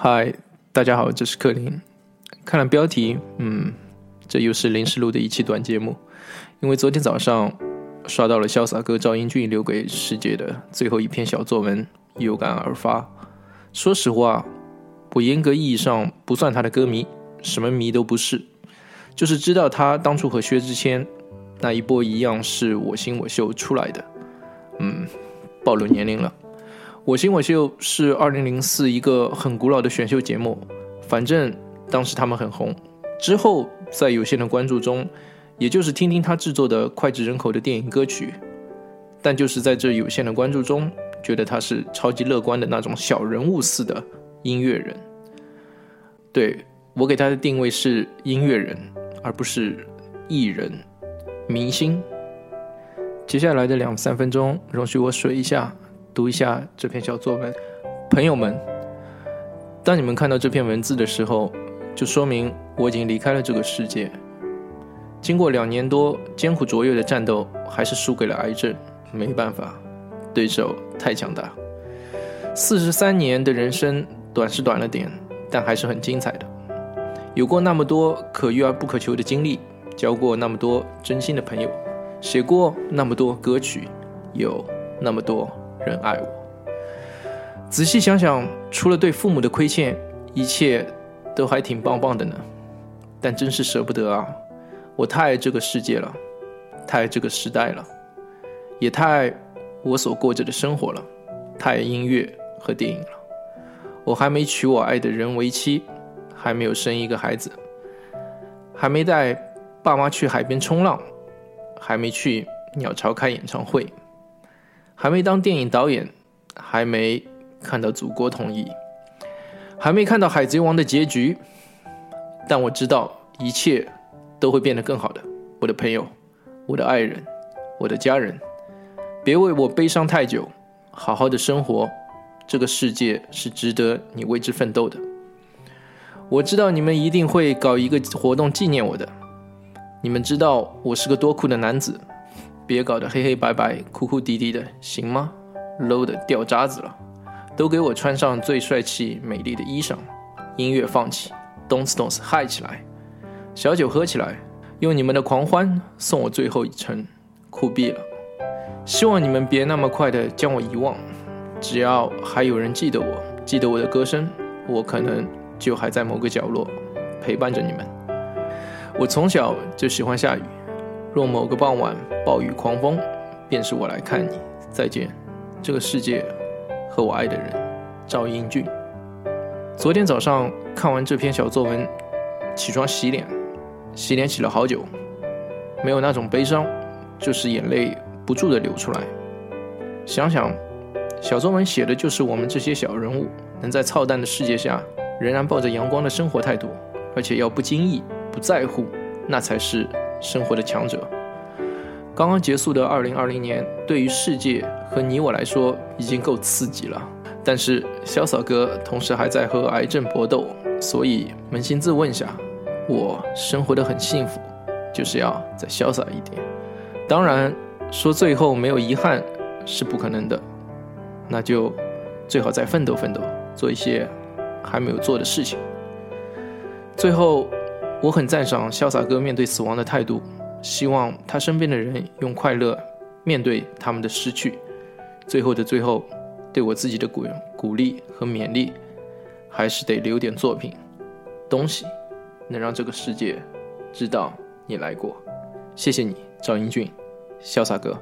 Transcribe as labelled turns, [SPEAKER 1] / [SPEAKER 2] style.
[SPEAKER 1] 嗨，大家好，这是克林。看了标题，嗯，这又是临时录的一期短节目，因为昨天早上刷到了潇洒哥赵英俊留给世界的最后一篇小作文，有感而发。说实话，我严格意义上不算他的歌迷，什么迷都不是，就是知道他当初和薛之谦那一波一样是我心我秀出来的。嗯，暴露年龄了。我心我秀是二零零四一个很古老的选秀节目，反正当时他们很红。之后在有限的关注中，也就是听听他制作的脍炙人口的电影歌曲。但就是在这有限的关注中，觉得他是超级乐观的那种小人物似的音乐人。对我给他的定位是音乐人，而不是艺人、明星。接下来的两三分钟，容许我水一下。读一下这篇小作文，朋友们，当你们看到这篇文字的时候，就说明我已经离开了这个世界。经过两年多艰苦卓越的战斗，还是输给了癌症。没办法，对手太强大。四十三年的人生，短是短了点，但还是很精彩的。有过那么多可遇而不可求的经历，交过那么多真心的朋友，写过那么多歌曲，有那么多。人爱我，仔细想想，除了对父母的亏欠，一切都还挺棒棒的呢。但真是舍不得啊！我太爱这个世界了，太爱这个时代了，也太爱我所过着的生活了，太爱音乐和电影了。我还没娶我爱的人为妻，还没有生一个孩子，还没带爸妈去海边冲浪，还没去鸟巢开演唱会。还没当电影导演，还没看到祖国统一，还没看到《海贼王》的结局，但我知道一切都会变得更好的，我的朋友，我的爱人，我的家人，别为我悲伤太久，好好的生活，这个世界是值得你为之奋斗的。我知道你们一定会搞一个活动纪念我的，你们知道我是个多酷的男子。别搞得黑黑白白、哭哭啼啼的，行吗？low 的掉渣子了，都给我穿上最帅气、美丽的衣裳，音乐放起，动次动次嗨起来，小酒喝起来，用你们的狂欢送我最后一程，酷毙了！希望你们别那么快的将我遗忘，只要还有人记得我，记得我的歌声，我可能就还在某个角落陪伴着你们。我从小就喜欢下雨。若某个傍晚暴雨狂风，便是我来看你。再见，这个世界和我爱的人，赵英俊。昨天早上看完这篇小作文，起床洗脸，洗脸洗了好久，没有那种悲伤，就是眼泪不住的流出来。想想，小作文写的就是我们这些小人物，能在操蛋的世界下，仍然抱着阳光的生活态度，而且要不经意、不在乎，那才是。生活的强者。刚刚结束的二零二零年，对于世界和你我来说已经够刺激了。但是潇洒哥同时还在和癌症搏斗，所以扪心自问下，我生活的很幸福，就是要再潇洒一点。当然，说最后没有遗憾是不可能的，那就最好再奋斗奋斗，做一些还没有做的事情。最后。我很赞赏潇洒哥面对死亡的态度，希望他身边的人用快乐面对他们的失去。最后的最后，对我自己的鼓鼓励和勉励，还是得留点作品东西，能让这个世界知道你来过。谢谢你，赵英俊，潇洒哥。